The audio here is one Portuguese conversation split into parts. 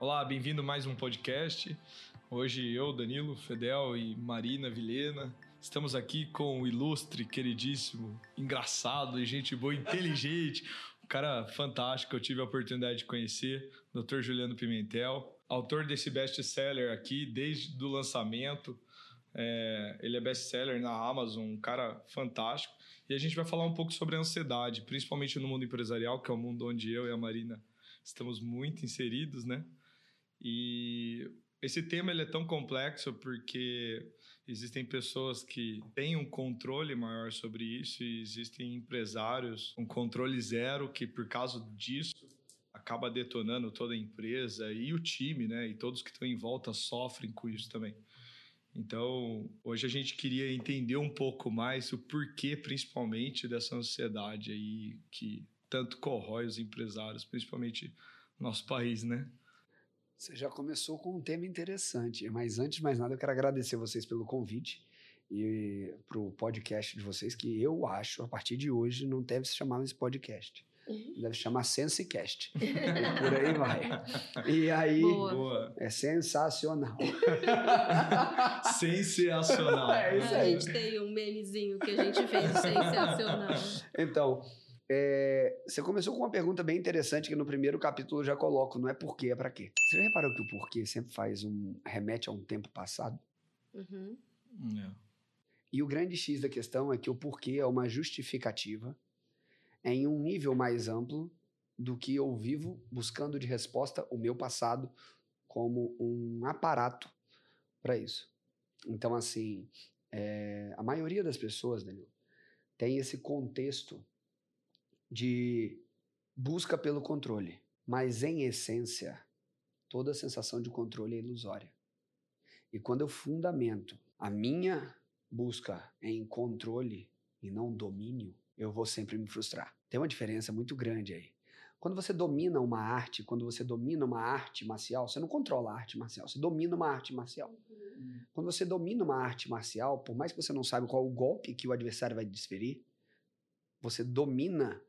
Olá, bem-vindo a mais um podcast. Hoje eu, Danilo, Fedel e Marina Vilhena estamos aqui com o ilustre, queridíssimo, engraçado e gente boa, inteligente, um cara fantástico que eu tive a oportunidade de conhecer, Dr. Juliano Pimentel, autor desse best-seller aqui desde o lançamento. É, ele é best-seller na Amazon, um cara fantástico. E a gente vai falar um pouco sobre a ansiedade, principalmente no mundo empresarial, que é o mundo onde eu e a Marina estamos muito inseridos, né? E esse tema ele é tão complexo porque existem pessoas que têm um controle maior sobre isso e existem empresários com controle zero que, por causa disso, acaba detonando toda a empresa e o time, né? E todos que estão em volta sofrem com isso também. Então, hoje a gente queria entender um pouco mais o porquê, principalmente, dessa ansiedade aí que tanto corrói os empresários, principalmente no nosso país, né? Você já começou com um tema interessante, mas antes de mais nada, eu quero agradecer vocês pelo convite e para o podcast de vocês, que eu acho, a partir de hoje, não deve se chamar esse podcast. Uhum. Deve se chamar SenseCast. e por aí vai. E aí, Boa. é sensacional. Sensacional. É isso a aí. gente tem um memezinho que a gente fez sensacional. Então, é, você começou com uma pergunta bem interessante que no primeiro capítulo eu já coloco, não é porquê, é para quê. Você já reparou que o porquê sempre faz um remete a um tempo passado? Uhum. É. E o grande X da questão é que o porquê é uma justificativa em um nível mais amplo do que eu vivo buscando de resposta o meu passado como um aparato para isso. Então, assim, é, a maioria das pessoas, Danilo, tem esse contexto de busca pelo controle, mas em essência, toda a sensação de controle é ilusória. E quando eu fundamento a minha busca em controle e não domínio, eu vou sempre me frustrar. Tem uma diferença muito grande aí. Quando você domina uma arte, quando você domina uma arte marcial, você não controla a arte marcial, você domina uma arte marcial. Quando você domina uma arte marcial, por mais que você não saiba qual o golpe que o adversário vai desferir, você domina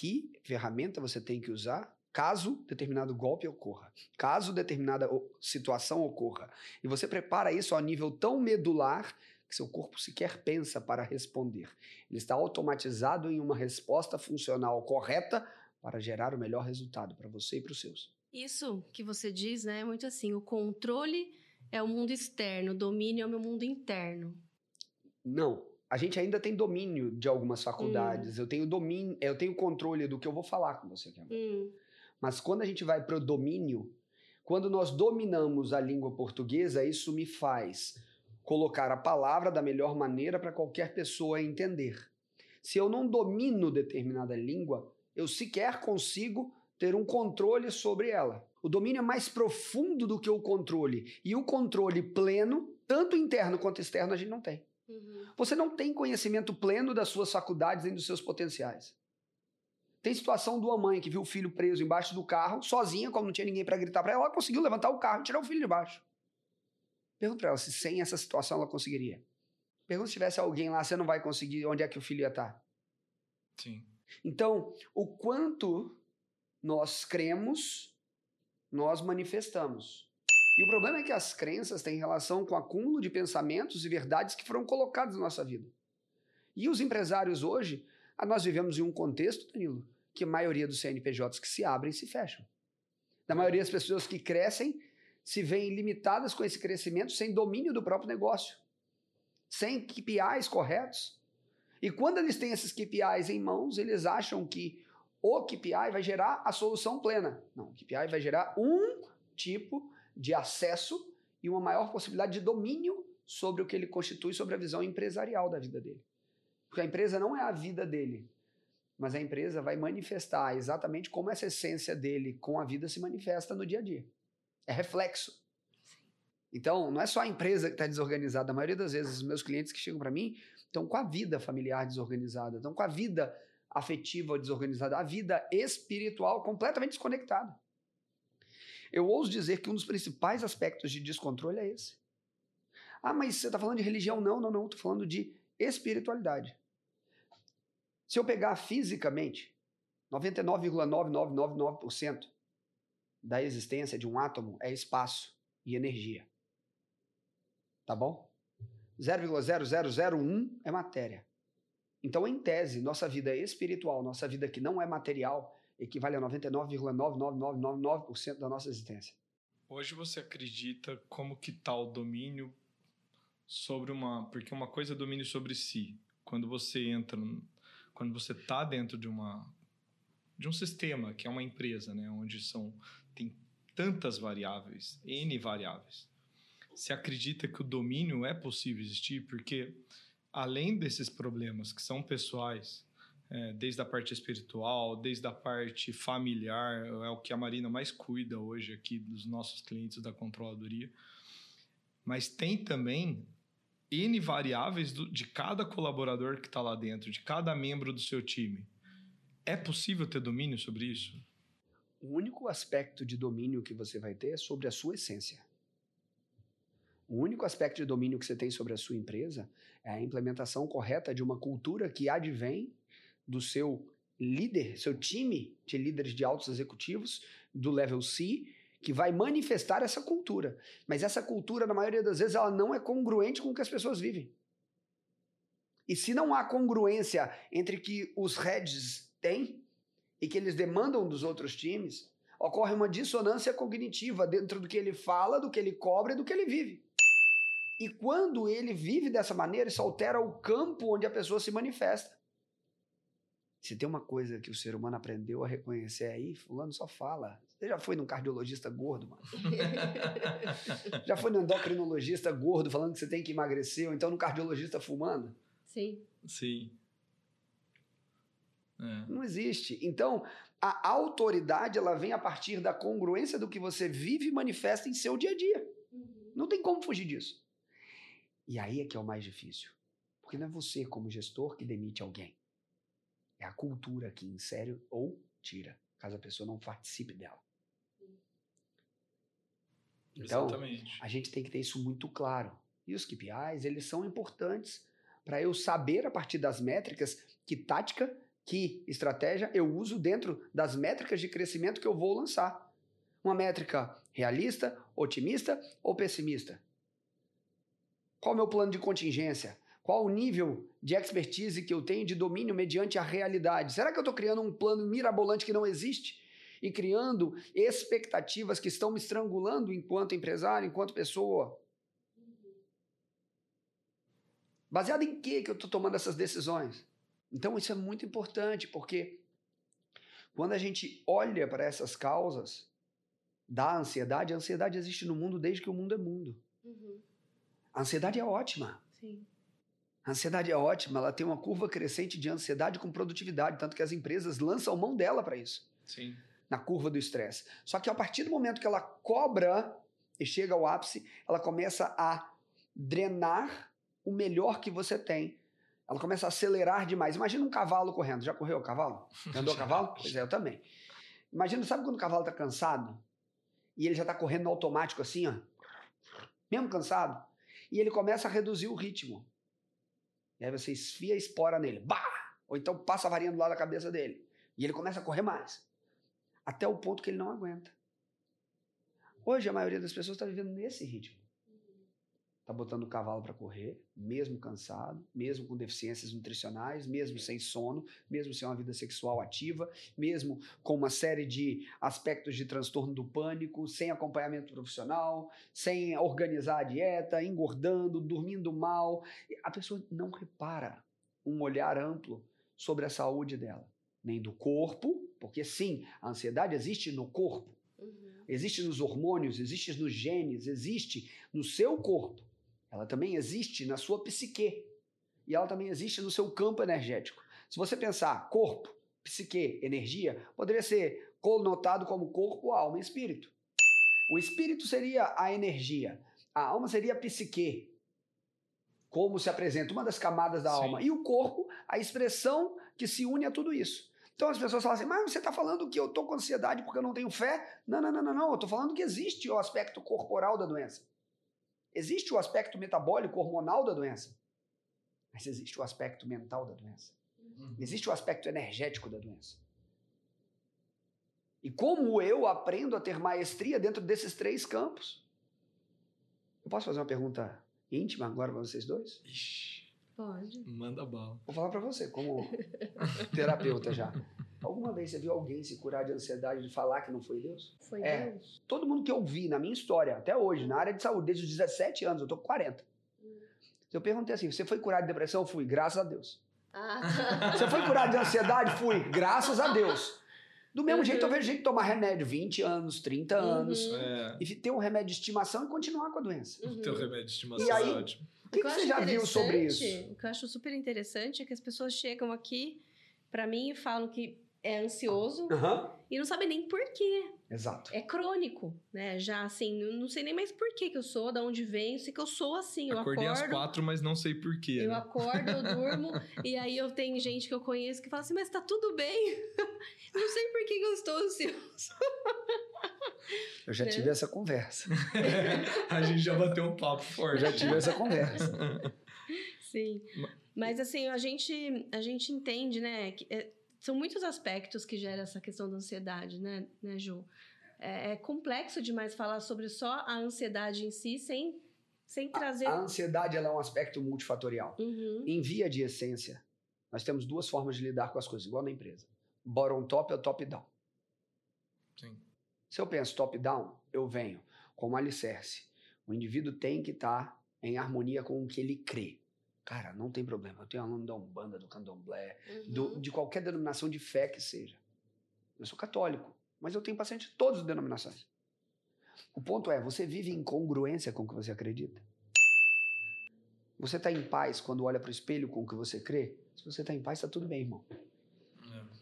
que ferramenta você tem que usar caso determinado golpe ocorra, caso determinada situação ocorra. E você prepara isso a nível tão medular que seu corpo sequer pensa para responder. Ele está automatizado em uma resposta funcional correta para gerar o melhor resultado para você e para os seus. Isso que você diz, né, é muito assim, o controle é o mundo externo, o domínio é o meu mundo interno. Não. A gente ainda tem domínio de algumas faculdades. Eu tenho domínio, eu tenho controle do que eu vou falar com você aqui agora. Hum, Mas quando a gente vai para o domínio, quando nós dominamos a língua portuguesa, isso me faz colocar a palavra da melhor maneira para qualquer pessoa entender. Se eu não domino determinada língua, eu sequer consigo ter um controle sobre ela. O domínio é mais profundo do que o controle. E o controle pleno, tanto interno quanto externo, a gente não tem. Uhum. Você não tem conhecimento pleno das suas faculdades nem dos seus potenciais. Tem situação de uma mãe que viu o filho preso embaixo do carro, sozinha, como não tinha ninguém para gritar para ela, ela conseguiu levantar o carro e tirar o filho de baixo. Pergunta para ela se sem essa situação ela conseguiria. Pergunta se tivesse alguém lá, você não vai conseguir, onde é que o filho ia estar? Sim. Então, o quanto nós cremos, nós manifestamos. E o problema é que as crenças têm relação com o acúmulo de pensamentos e verdades que foram colocados na nossa vida. E os empresários hoje, ah, nós vivemos em um contexto, Danilo, que a maioria dos CNPJs que se abrem se fecham. Da maioria das pessoas que crescem se veem limitadas com esse crescimento sem domínio do próprio negócio, sem KPIs corretos. E quando eles têm esses KPIs em mãos, eles acham que o KPI vai gerar a solução plena. Não, o KPI vai gerar um tipo de acesso e uma maior possibilidade de domínio sobre o que ele constitui sobre a visão empresarial da vida dele. Porque a empresa não é a vida dele, mas a empresa vai manifestar exatamente como essa essência dele com a vida se manifesta no dia a dia. É reflexo. Então, não é só a empresa que está desorganizada. A maioria das vezes, os meus clientes que chegam para mim estão com a vida familiar desorganizada, estão com a vida afetiva desorganizada, a vida espiritual completamente desconectada. Eu ouso dizer que um dos principais aspectos de descontrole é esse. Ah, mas você está falando de religião? Não, não, não. Estou falando de espiritualidade. Se eu pegar fisicamente, 99,9999% da existência de um átomo é espaço e energia. Tá bom? 0,0001 é matéria. Então, em tese, nossa vida espiritual, nossa vida que não é material, equivale a 99,99999% da nossa existência. Hoje você acredita como que está o domínio sobre uma... Porque uma coisa é domínio sobre si. Quando você entra... Quando você está dentro de uma de um sistema que é uma empresa, né, onde são tem tantas variáveis, n variáveis. Você acredita que o domínio é possível existir? Porque além desses problemas que são pessoais, é, desde a parte espiritual, desde a parte familiar, é o que a Marina mais cuida hoje aqui dos nossos clientes da controladoria. Mas tem também N variáveis do, de cada colaborador que está lá dentro, de cada membro do seu time. É possível ter domínio sobre isso? O único aspecto de domínio que você vai ter é sobre a sua essência. O único aspecto de domínio que você tem sobre a sua empresa é a implementação correta de uma cultura que advém do seu líder, seu time de líderes de altos executivos do level C, que vai manifestar essa cultura. Mas essa cultura, na maioria das vezes, ela não é congruente com o que as pessoas vivem. E se não há congruência entre que os heads têm e que eles demandam dos outros times, ocorre uma dissonância cognitiva dentro do que ele fala, do que ele cobra e do que ele vive. E quando ele vive dessa maneira, isso altera o campo onde a pessoa se manifesta. Se tem uma coisa que o ser humano aprendeu a reconhecer aí, fulano só fala. Você já foi num cardiologista gordo, mano? já foi num endocrinologista gordo falando que você tem que emagrecer, ou então num cardiologista fumando? Sim. Sim. É. Não existe. Então, a autoridade ela vem a partir da congruência do que você vive e manifesta em seu dia a dia. Uhum. Não tem como fugir disso. E aí é que é o mais difícil. Porque não é você, como gestor, que demite alguém. É a cultura que insere ou tira, caso a pessoa não participe dela. Então, Exatamente. a gente tem que ter isso muito claro. E os KPIs, eles são importantes para eu saber, a partir das métricas, que tática que estratégia eu uso dentro das métricas de crescimento que eu vou lançar. Uma métrica realista, otimista ou pessimista? Qual é o meu plano de contingência? Qual o nível de expertise que eu tenho de domínio mediante a realidade? Será que eu estou criando um plano mirabolante que não existe? E criando expectativas que estão me estrangulando enquanto empresário, enquanto pessoa? Baseado em que, que eu estou tomando essas decisões? Então isso é muito importante, porque quando a gente olha para essas causas da ansiedade, a ansiedade existe no mundo desde que o mundo é mundo. Uhum. A ansiedade é ótima. Sim. A ansiedade é ótima, ela tem uma curva crescente de ansiedade com produtividade, tanto que as empresas lançam mão dela para isso. Sim. Na curva do estresse. Só que a partir do momento que ela cobra e chega ao ápice, ela começa a drenar o melhor que você tem ela começa a acelerar demais. Imagina um cavalo correndo. Já correu o cavalo? andou a cavalo? Pois é, eu também. Imagina, sabe quando o cavalo está cansado? E ele já está correndo automático assim, ó. Mesmo cansado. E ele começa a reduzir o ritmo. E aí você esfia a espora nele. Bah! Ou então passa a varinha do lado da cabeça dele. E ele começa a correr mais. Até o ponto que ele não aguenta. Hoje a maioria das pessoas está vivendo nesse ritmo está botando o cavalo para correr, mesmo cansado, mesmo com deficiências nutricionais, mesmo sem sono, mesmo sem uma vida sexual ativa, mesmo com uma série de aspectos de transtorno do pânico, sem acompanhamento profissional, sem organizar a dieta, engordando, dormindo mal. A pessoa não repara um olhar amplo sobre a saúde dela, nem do corpo, porque sim, a ansiedade existe no corpo. Uhum. Existe nos hormônios, existe nos genes, existe no seu corpo ela também existe na sua psique. E ela também existe no seu campo energético. Se você pensar corpo, psique, energia, poderia ser conotado como corpo, alma e espírito. O espírito seria a energia, a alma seria a psique, como se apresenta uma das camadas da Sim. alma, e o corpo, a expressão que se une a tudo isso. Então as pessoas falam assim, mas você está falando que eu estou com ansiedade porque eu não tenho fé? Não, não, não, não, não. Eu estou falando que existe o aspecto corporal da doença. Existe o aspecto metabólico hormonal da doença, mas existe o aspecto mental da doença. Uhum. Existe o aspecto energético da doença. E como eu aprendo a ter maestria dentro desses três campos? Eu posso fazer uma pergunta íntima agora para vocês dois? Ixi, Pode. manda bala. Vou falar para você, como terapeuta já. Alguma vez você viu alguém se curar de ansiedade de falar que não foi Deus? Foi É. Deus. Todo mundo que eu vi na minha história, até hoje, na área de saúde, desde os 17 anos, eu tô com 40. Eu perguntei assim: você foi curado de depressão? Fui, graças a Deus. Ah, Você foi curado de ansiedade? Fui, graças a Deus. Do mesmo Uhum. jeito, eu vejo gente tomar remédio 20 anos, 30 anos, Uhum. É, e ter um remédio de estimação e continuar com a doença. Uhum. teu remédio de estimação E aí- é ótimo. O que, que eu você já viu sobre isso? O que eu acho super interessante é que as pessoas chegam aqui pra mim e falam que é ansioso Aham, e não sabem nem por quê. exato. É crônico, né? Já assim, eu não sei nem mais por que que eu sou, da onde venho, sei que eu sou assim. Eu Acordei às acordo, quatro, mas não sei porquê. eu né? acordo, eu durmo, e aí eu tenho gente que eu conheço que fala assim, mas tá tudo bem. não sei por que eu estou ansioso. Eu já Né? tive essa conversa. A gente já bateu um papo Eu forte. já tive essa conversa. Sim. Mas assim, a gente, a gente entende, né? Que, é, são muitos aspectos que geram essa questão da ansiedade, né, né Ju? É, é complexo demais falar sobre só a ansiedade em si sem, sem trazer. A ansiedade ela é um aspecto multifatorial. Uhum, Em via de essência, nós temos duas formas de lidar com as coisas, igual na empresa. Bottom top ou top down. Sim. Se eu penso top down, eu venho como alicerce. O indivíduo tem que estar em harmonia com o que ele crê. Cara, não tem problema. Eu tenho aluno da Umbanda, do Candomblé, do- uhum. de qualquer denominação de fé que seja. Eu sou católico, mas eu tenho paciente de todas as denominações. O ponto é, você vive em congruência com o que você acredita? Você está em paz quando olha para o espelho com o que você crê? Se você está em paz, está tudo bem, irmão.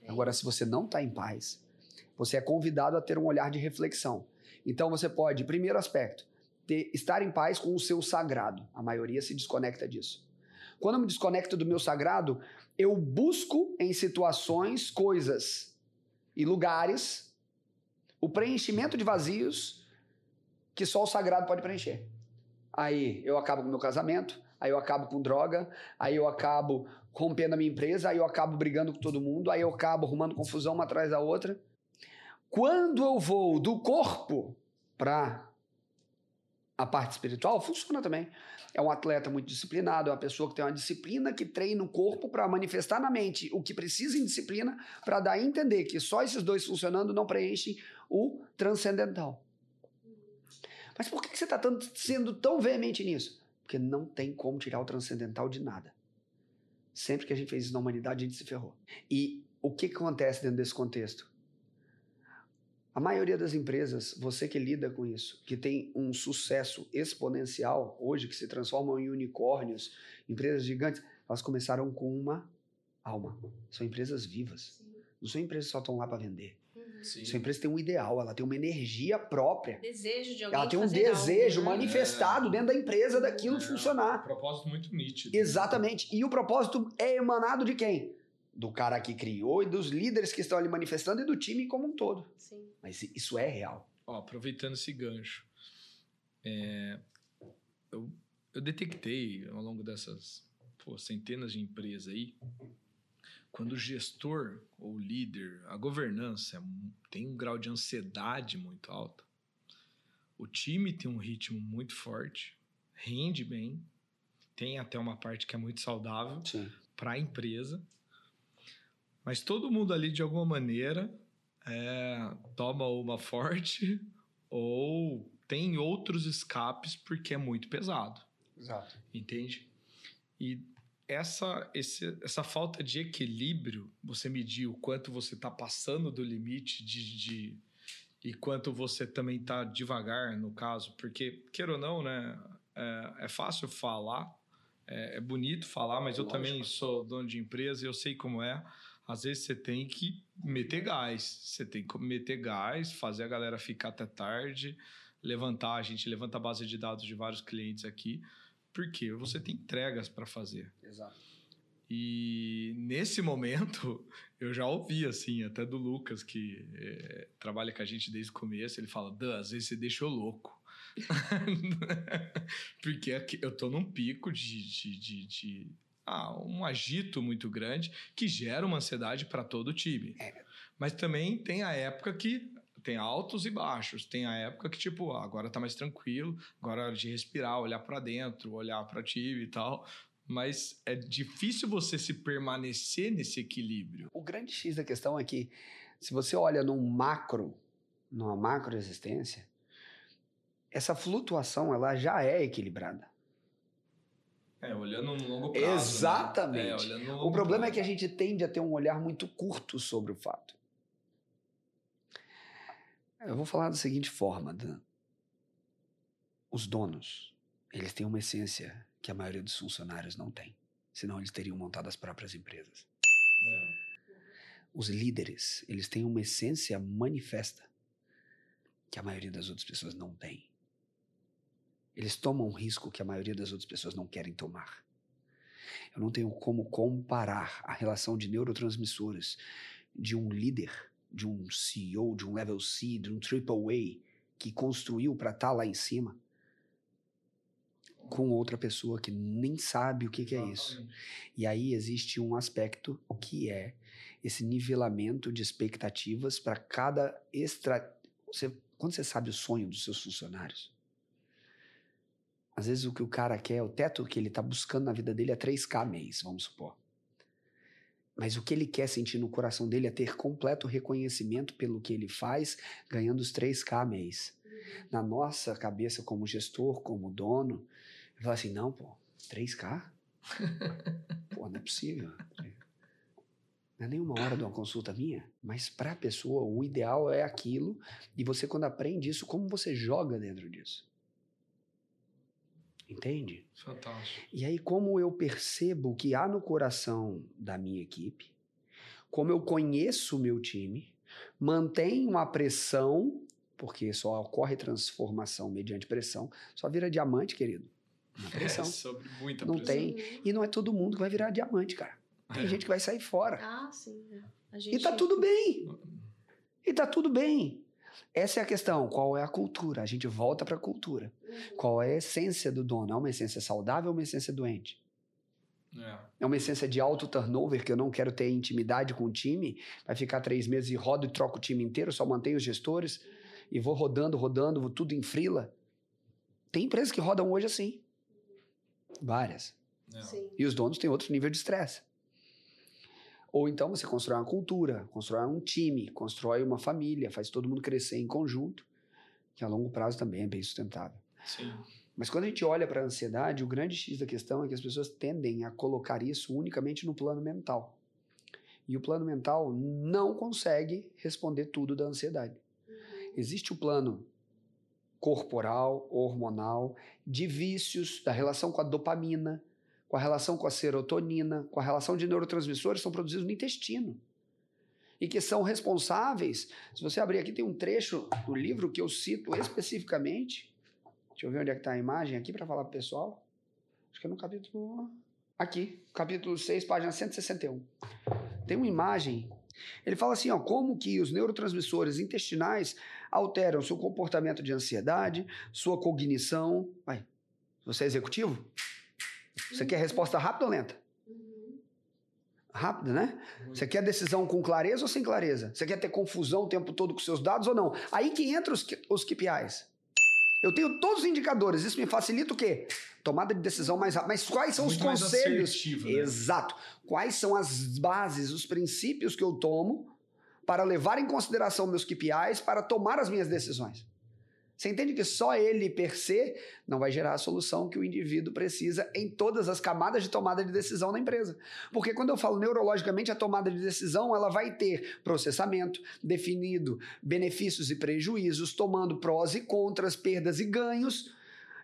É. Agora, se você não está em paz, você é convidado a ter um olhar de reflexão. Então, você pode, primeiro aspecto, ter- estar em paz com o seu sagrado. A maioria se desconecta disso. Quando eu me desconecto do meu sagrado, eu busco em situações, coisas e lugares o preenchimento de vazios que só o sagrado pode preencher. Aí eu acabo com o meu casamento, aí eu acabo com droga, aí eu acabo rompendo a minha empresa, aí eu acabo brigando com todo mundo, aí eu acabo arrumando confusão uma atrás da outra. Quando eu vou do corpo para a parte espiritual, funciona também. É um atleta muito disciplinado, é uma pessoa que tem uma disciplina que treina o corpo para manifestar na mente o que precisa em disciplina, para dar a entender que só esses dois funcionando não preenchem o transcendental. Mas por que você está sendo tão veemente nisso? Porque não tem como tirar o transcendental de nada. Sempre que a gente fez isso na humanidade, a gente se ferrou. E o que acontece dentro desse contexto? A maioria das empresas, você que lida com isso, que tem um sucesso exponencial hoje, que se transformam em unicórnios, empresas gigantes, elas começaram com uma alma. São empresas vivas. Não são empresas que só estão lá para vender. uhum. Sim. São empresas que têm um ideal, ela tem uma energia própria. Desejo de alguém Ela tem um fazer algo, desejo né? manifestado dentro da empresa daquilo É, funcionar. Um propósito muito nítido. Exatamente. E o propósito é emanado de quem? Do cara que criou e dos líderes que estão ali manifestando e do time como um todo. Sim. Mas isso é real. Ó, aproveitando esse gancho, é, eu, eu detectei ao longo dessas pô, centenas de empresas aí, quando o gestor ou líder, a governança é tem um grau de ansiedade muito alto, o time tem um ritmo muito forte, rende bem, tem até uma parte que é muito saudável, para a empresa, mas todo mundo ali de alguma maneira é, toma uma forte ou tem outros escapes porque é muito pesado, Exato. entende? E essa, esse- essa falta de equilíbrio, você medir o quanto você está passando do limite de, de- e quanto você também está devagar, no caso, porque, queira ou não, né, é, é fácil falar, é, é bonito falar, mas eu Lógico. também sou dono de empresa e eu sei como é. Às vezes você tem que meter gás, você tem que meter gás, fazer a galera ficar até tarde, levantar, a gente levanta a base de dados de vários clientes aqui, porque você tem entregas para fazer. Exato. E nesse momento, eu já ouvi, assim, até do Lucas, que é, trabalha com a gente desde o começo, ele fala, Dan, às vezes você deixou louco. Porque eu tô num pico de, de, de, de- ah, um agito muito grande que gera uma ansiedade para todo o time. Mas também tem a época que tem altos e baixos. Tem a época que, tipo, ah, agora tá mais tranquilo, agora é hora de respirar, olhar para dentro, olhar para ti e tal. Mas é difícil você se permanecer nesse equilíbrio. O grande X da questão é que, se você olha num macro, numa macro existência, essa flutuação ela já é equilibrada. É, olhando no longo prazo. Né? Exatamente. Né? É, o problema prazo. é que a gente tende a ter um olhar muito curto sobre o fato. Eu vou falar da seguinte forma: Dan. os donos, eles têm uma essência que a maioria dos funcionários não tem. Senão eles teriam montado as próprias empresas. É. Os líderes, eles têm uma essência manifesta que a maioria das outras pessoas não tem. Eles tomam um risco que a maioria das outras pessoas não querem tomar. Eu não tenho como comparar a relação de neurotransmissores de um líder, de um CEO, de um level C, de um triple A que construiu para estar tá lá em cima com outra pessoa que nem sabe o que, que é isso. E aí existe um aspecto que é esse nivelamento de expectativas para cada extra. Você, quando você sabe o sonho dos seus funcionários, às vezes o que o cara quer, o teto que ele está buscando na vida dele é 3K mês, vamos supor. Mas o que ele quer sentir no coração dele é ter completo reconhecimento pelo que ele faz, ganhando os 3K mês. Na nossa cabeça, como gestor, como dono, eu falo assim: não, pô, 3K? pô, não é possível. Não é nenhuma hora de uma consulta minha, mas para a pessoa o ideal é aquilo, e você, quando aprende isso, como você joga dentro disso? Entende? Fantástico. E aí, como eu percebo o que há no coração da minha equipe, como eu conheço o meu time, mantenho a pressão, porque só ocorre transformação mediante pressão, só vira diamante, querido. Na pressão. É, sobre muita não pressão. tem. E não é todo mundo que vai virar diamante, cara. Tem é. gente que vai sair fora. Ah, sim. É. Gente... E tá tudo bem. E tá tudo bem. Essa é a questão. Qual é a cultura? A gente volta para a cultura. Uhum. Qual é a essência do dono? É uma essência saudável ou uma essência doente? É. é uma essência de alto turnover, que eu não quero ter intimidade com o time, vai ficar três meses e rodo e troco o time inteiro, só mantenho os gestores e vou rodando, rodando, vou tudo em frila. Tem empresas que rodam hoje assim. Várias. É. E os donos têm outro nível de estresse. Ou então você constrói uma cultura, constrói um time, constrói uma família, faz todo mundo crescer em conjunto, que a longo prazo também é bem sustentável. Sim. Mas quando a gente olha para a ansiedade, o grande X da questão é que as pessoas tendem a colocar isso unicamente no plano mental. E o plano mental não consegue responder tudo da ansiedade. Uhum. Existe o plano corporal, hormonal, de vícios, da relação com a dopamina, com a relação com a serotonina, com a relação de neurotransmissores são produzidos no intestino. E que são responsáveis. Se você abrir aqui, tem um trecho do livro que eu cito especificamente. Deixa eu ver onde é que está a imagem aqui para falar para o pessoal. Acho que é no capítulo. Aqui, capítulo 6, página 161. Tem uma imagem. Ele fala assim: ó, como que os neurotransmissores intestinais alteram seu comportamento de ansiedade, sua cognição. Vai. Você é executivo? Você quer resposta rápida ou lenta? Rápida, né? Você quer decisão com clareza ou sem clareza? Você quer ter confusão o tempo todo com seus dados ou não? Aí que entra os, os KPIs. Eu tenho todos os indicadores. Isso me facilita o quê? Tomada de decisão mais rápida. Mas quais são Muito os conselhos? Né? Exato. Quais são as bases, os princípios que eu tomo para levar em consideração meus KPIs para tomar as minhas decisões? Você entende que só ele per se não vai gerar a solução que o indivíduo precisa em todas as camadas de tomada de decisão na empresa. Porque quando eu falo neurologicamente, a tomada de decisão ela vai ter processamento definido, benefícios e prejuízos, tomando prós e contras, perdas e ganhos,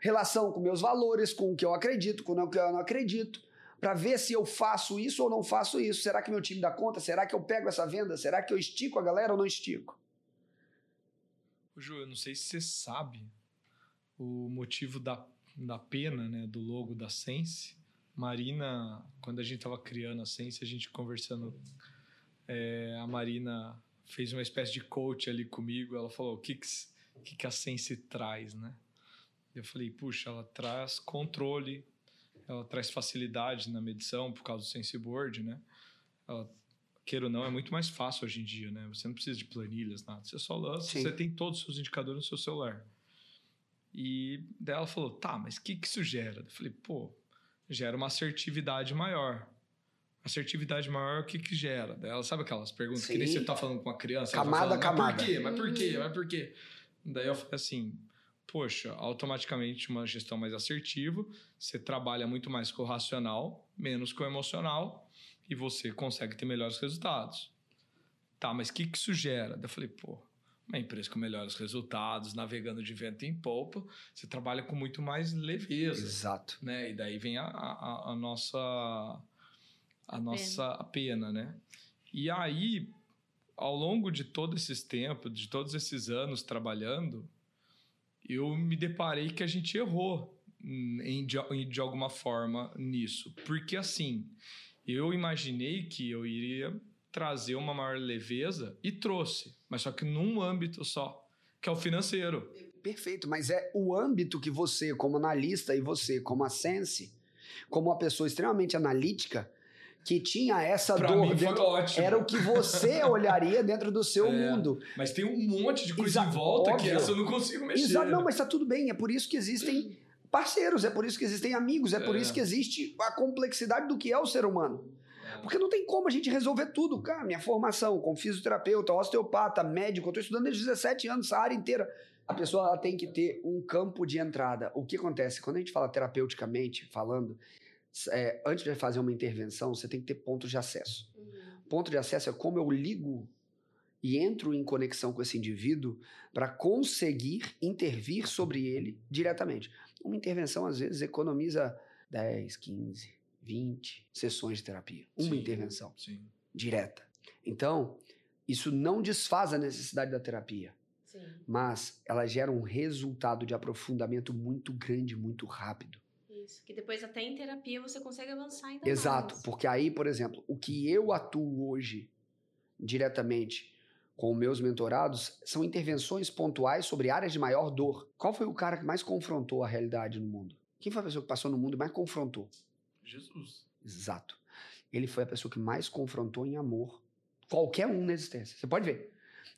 relação com meus valores, com o que eu acredito, com o que eu não acredito para ver se eu faço isso ou não faço isso. Será que meu time dá conta? Será que eu pego essa venda? Será que eu estico a galera ou não estico? Ô, Ju, eu não sei se você sabe o motivo da, da pena, né, do logo da Sense. Marina, quando a gente estava criando a Sense, a gente conversando, é, a Marina fez uma espécie de coach ali comigo. Ela falou: o que, que, que, que a Sense traz, né? Eu falei: puxa, ela traz controle, ela traz facilidade na medição por causa do Sense Board, né? Ela queira ou não, é muito mais fácil hoje em dia, né? Você não precisa de planilhas, nada. Você só lança, Sim. você tem todos os seus indicadores no seu celular. E daí ela falou, tá, mas o que, que isso gera? Eu falei, pô, gera uma assertividade maior. Assertividade maior, o que que gera? Daí ela sabe aquelas perguntas que nem Sim. você tá falando com uma criança. ela vai Camada a falando, Mas camada. por quê? Mas por quê? Uhum. Mas por quê? Daí eu falei assim, poxa, automaticamente uma gestão mais assertiva, você trabalha muito mais com o racional, menos com o emocional, e você consegue ter melhores resultados. Tá, mas o que, que isso gera? Daí eu falei, pô, uma empresa com melhores resultados, navegando de vento em polpa, você trabalha com muito mais leveza Exato. né? E daí vem a, a, a nossa a nossa pena, né? E aí, ao longo de todos esses tempos, de todos esses anos trabalhando, eu me deparei que a gente errou em, de, em- de alguma forma nisso. Porque assim, eu imaginei que eu iria trazer uma maior leveza e trouxe, mas só que num âmbito só, que é o financeiro. Perfeito, mas é o âmbito que você, como analista, e você, como a Sense, como uma pessoa extremamente analítica, que tinha essa Pra dor mim dentro. ótimo. Era o que você olharia dentro do seu É. mundo. Mas tem um monte de coisa Exato, em volta que óbvio. essa eu não consigo mexer. Exato, não, mas tá tudo bem. É por isso que existem parceiros, é por isso que existem amigos, é por É. isso que existe a complexidade do que é o ser humano. Porque não tem como a gente resolver tudo. Cara, minha formação como fisioterapeuta, osteopata, médico, eu tô estudando desde 17 anos, essa área inteira. A pessoa ela tem que ter um campo de entrada. O que acontece? Quando a gente fala terapeuticamente, falando, é, antes de fazer uma intervenção, você tem que ter pontos de acesso. Ponto de acesso é como eu ligo e entro em conexão com esse indivíduo para conseguir intervir sobre ele diretamente. Uma intervenção, às vezes, economiza 10, 15, 20 sessões de terapia. Uma Sim, intervenção Sim. direta. Então, isso não desfaz a necessidade da terapia, Sim. mas ela gera um resultado de aprofundamento muito grande, muito rápido. Isso. Que depois até em terapia você consegue avançar ainda Exato, mais. porque aí, por exemplo, o que eu atuo hoje diretamente com meus mentorados são intervenções pontuais sobre áreas de maior dor. Qual foi o cara que mais confrontou a realidade no mundo? Quem foi a pessoa que passou no mundo e mais confrontou? Jesus. Exato. Ele foi a pessoa que mais confrontou em amor qualquer um na existência. Você pode ver.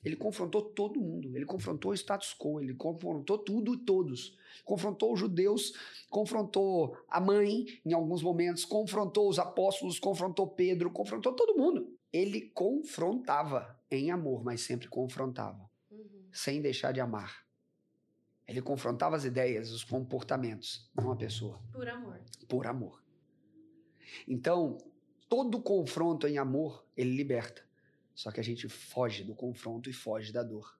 Ele confrontou todo mundo. Ele confrontou o status quo. Ele confrontou tudo e todos. Confrontou os judeus, confrontou a mãe em alguns momentos, confrontou os apóstolos, confrontou Pedro, confrontou todo mundo. Ele confrontava em amor, mas sempre confrontava, Uhum. sem deixar de amar. Ele confrontava as ideias, os comportamentos, não a pessoa Por amor. por amor. Então, todo confronto em amor, ele liberta. Só que a gente foge do confronto e foge da dor.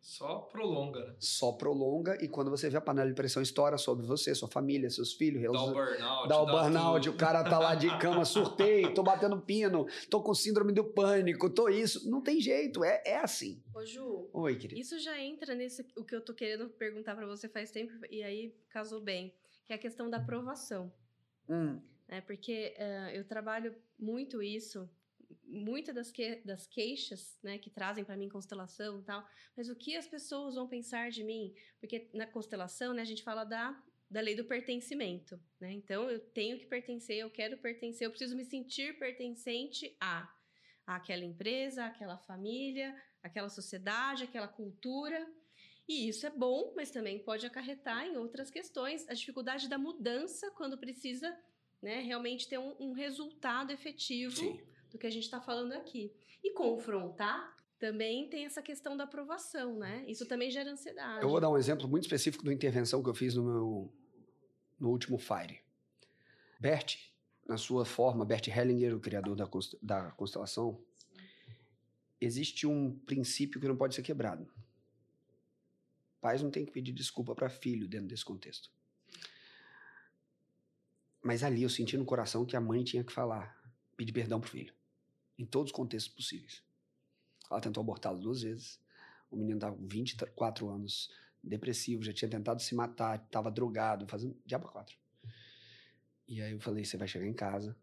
Só prolonga, né? Só prolonga e quando você vê a panela de pressão estoura sobre você, sua família, seus filhos, Dá o burnout. dá o burnout, tudo. o cara tá lá de cama, surtei, tô batendo pino, tô com síndrome do pânico, tô isso. Não tem jeito, é, é assim. Ô, Ju, Oi, querido. isso já entra nesse o que eu tô querendo perguntar pra você faz tempo e aí casou bem, que é a questão da aprovação. Hum, né? Porque eh, eu trabalho muito isso, muitas das, que, das queixas, né, que trazem para mim constelação e tal, mas o que as pessoas vão pensar de mim? Porque na constelação, né, a gente fala da, da lei do pertencimento, né? Então eu tenho que pertencer, eu quero pertencer, eu preciso me sentir pertencente a àquela empresa, àquela família, àquela sociedade, àquela cultura. E isso é bom, mas também pode acarretar em outras questões, a dificuldade da mudança quando precisa né, realmente ter um, um resultado efetivo sim. Do que a gente está falando aqui. E confrontar também tem essa questão da aprovação, né? Isso também gera ansiedade. Eu vou dar um exemplo muito específico de uma intervenção que eu fiz no meu no último Fire. Bert, na sua forma, Bert Hellinger, o criador da, da constelação, existe um princípio que não pode ser quebrado. Pais não têm que pedir desculpa para filho dentro desse contexto. Mas ali eu senti no coração que a mãe tinha que falar, pedir perdão pro filho, em todos os contextos possíveis. Ela tentou abortá-lo duas vezes. O menino estava com 24 anos, depressivo, já tinha tentado se matar, estava drogado, fazendo diabo quatro. E aí eu falei: você vai chegar em casa,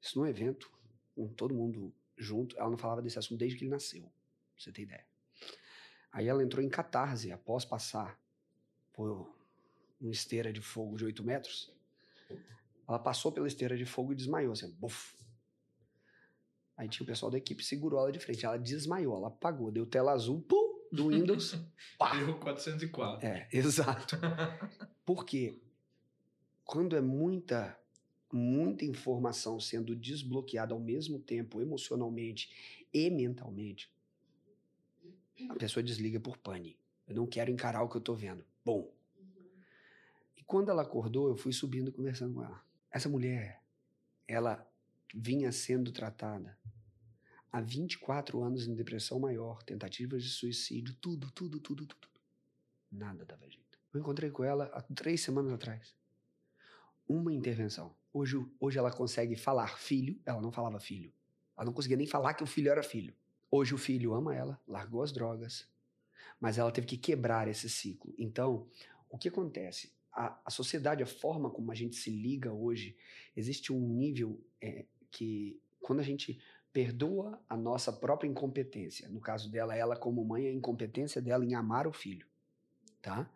isso num evento, com todo mundo junto. Ela não falava desse assunto desde que ele nasceu, pra você ter ideia. Aí ela entrou em catarse após passar por uma esteira de fogo de 8 metros. Ela passou pela esteira de fogo e desmaiou, assim, buf. Aí tinha o pessoal da equipe, segurou ela de frente. Ela desmaiou, ela apagou, deu tela azul, pum, do Windows. pá. Erro 404. É, exato. Por quê? Quando é muita, muita informação sendo desbloqueada ao mesmo tempo, emocionalmente e mentalmente, a pessoa desliga por pane. Eu não quero encarar o que eu tô vendo. Bom. E quando ela acordou, eu fui subindo conversando com ela. Essa mulher, ela vinha sendo tratada há 24 anos em depressão maior, tentativas de suicídio, tudo, tudo, tudo, tudo. Nada dava jeito. Eu encontrei com ela há três semanas atrás. Uma intervenção. Hoje, hoje ela consegue falar filho, ela não falava filho. Ela não conseguia nem falar que o filho era filho. Hoje o filho ama ela, largou as drogas, mas ela teve que quebrar esse ciclo. Então, o que acontece? A, a sociedade, a forma como a gente se liga hoje, existe um nível é, que, quando a gente perdoa a nossa própria incompetência, no caso dela, ela como mãe, a incompetência dela em amar o filho, tá?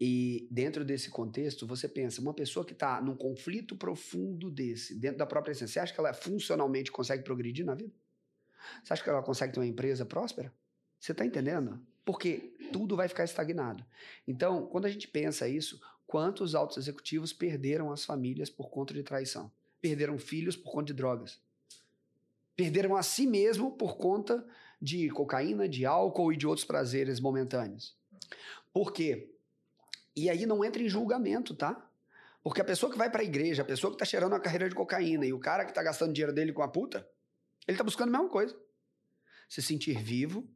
E dentro desse contexto, você pensa, uma pessoa que está num conflito profundo desse, dentro da própria essência, você acha que ela funcionalmente consegue progredir na vida? Você acha que ela consegue ter uma empresa próspera? Você está entendendo? Porque tudo vai ficar estagnado. Então, quando a gente pensa isso, quantos altos executivos perderam as famílias por conta de traição? Perderam filhos por conta de drogas? Perderam a si mesmo por conta de cocaína, de álcool e de outros prazeres momentâneos. Por quê? E aí não entra em julgamento, tá? Porque a pessoa que vai para a igreja, a pessoa que está cheirando a carreira de cocaína e o cara que está gastando dinheiro dele com a puta, ele está buscando a mesma coisa. Se sentir vivo,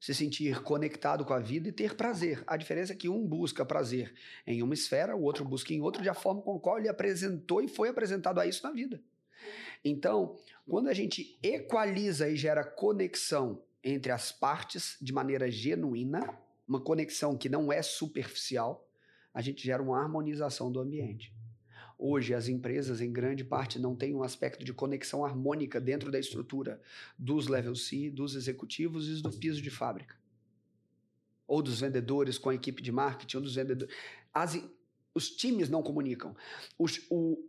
se sentir conectado com a vida e ter prazer. A diferença é que um busca prazer em uma esfera, o outro busca em outra, de a forma com a qual ele apresentou e foi apresentado a isso na vida. Então, quando a gente equaliza e gera conexão entre as partes de maneira genuína, uma conexão que não é superficial, a gente gera uma harmonização do ambiente. Hoje, as empresas, em grande parte, não têm um aspecto de conexão harmônica dentro da estrutura dos level C, dos executivos e do piso de fábrica. Ou dos vendedores com a equipe de marketing, ou dos vendedores. As, os times não comunicam. Os, o,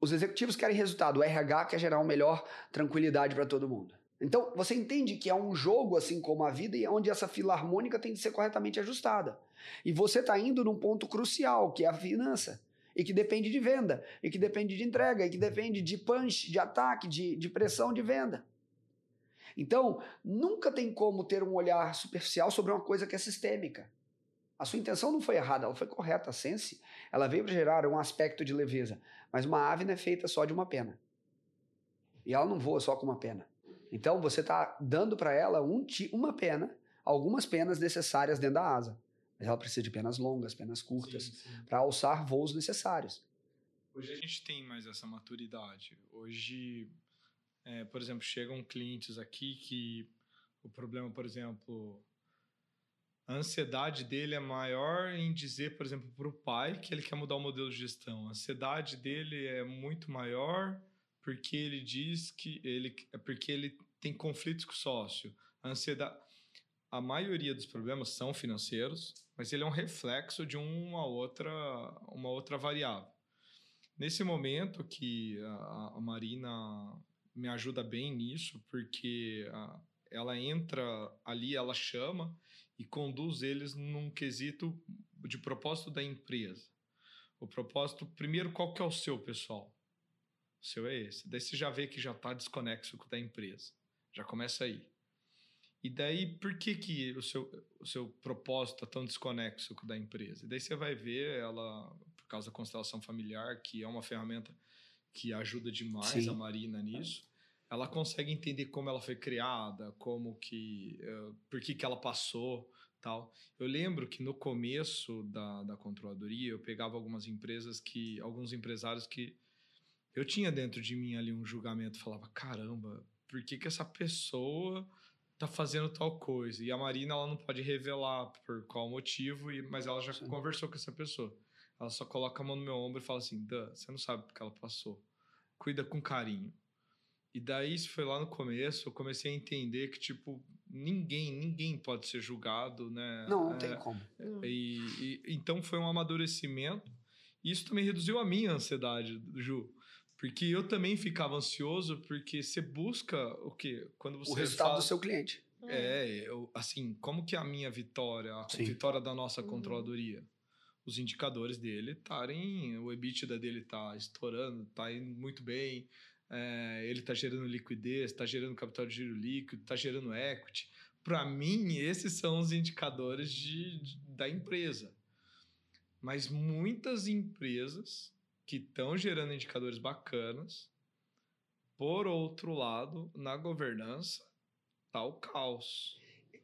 os executivos querem resultado, o RH quer gerar uma melhor tranquilidade para todo mundo. Então, você entende que é um jogo, assim como a vida, e onde essa fila harmônica tem que ser corretamente ajustada. E você está indo num ponto crucial, que é a finança. E que depende de venda, e que depende de entrega, e que depende de punch, de ataque, de, de pressão de venda. Então, nunca tem como ter um olhar superficial sobre uma coisa que é sistêmica. A sua intenção não foi errada, ela foi correta. A sense, ela veio para gerar um aspecto de leveza. Mas uma ave não é feita só de uma pena. E ela não voa só com uma pena. Então você está dando para ela um, uma pena, algumas penas necessárias dentro da asa. Mas ela precisa de penas longas, penas curtas, para alçar voos necessários. Hoje a gente tem mais essa maturidade. Hoje, é, por exemplo, chegam clientes aqui que o problema, por exemplo, a ansiedade dele é maior em dizer, por exemplo, para o pai que ele quer mudar o modelo de gestão. A ansiedade dele é muito maior porque ele diz que ele é porque ele tem conflitos com o sócio. A ansiedade, a maioria dos problemas são financeiros, mas ele é um reflexo de uma outra uma outra variável. Nesse momento que a, a Marina me ajuda bem nisso, porque a, ela entra ali, ela chama e conduz eles num quesito de propósito da empresa. O propósito, primeiro, qual que é o seu, pessoal? O seu é esse. Daí você já vê que já está desconexo da empresa. Já começa aí. E daí, por que, que o, seu, o seu propósito está tão desconexo da empresa? E daí você vai ver ela, por causa da constelação familiar, que é uma ferramenta que ajuda demais Sim. a Marina nisso. Ela consegue entender como ela foi criada, como que, uh, por que, que ela passou, tal. Eu lembro que no começo da, da controladoria eu pegava algumas empresas que, alguns empresários que eu tinha dentro de mim ali um julgamento, falava, caramba, por que que essa pessoa tá fazendo tal coisa? E a Marina, ela não pode revelar por qual motivo, e, mas ela já Sim. conversou com essa pessoa. Ela só coloca a mão no meu ombro e fala assim, Dan, você não sabe porque ela passou. Cuida com carinho. E daí, isso foi lá no começo, eu comecei a entender que, tipo, ninguém, ninguém pode ser julgado, né? Não, não é, tem como. E, e, então foi um amadurecimento. E isso também reduziu a minha ansiedade, Ju. Porque eu também ficava ansioso, porque você busca o quê? Quando você o resultado fala- do seu cliente. É, eu, assim, como que a minha vitória, a Sim. vitória da nossa Uhum. controladoria, os indicadores dele estarem, o EBITDA dele tá estourando, tá indo muito bem, é, ele tá gerando liquidez, tá gerando capital de giro líquido, tá gerando equity. Para mim, esses são os indicadores de, de- da empresa. Mas muitas empresas que estão gerando indicadores bacanas, por outro lado, na governança, tá o caos.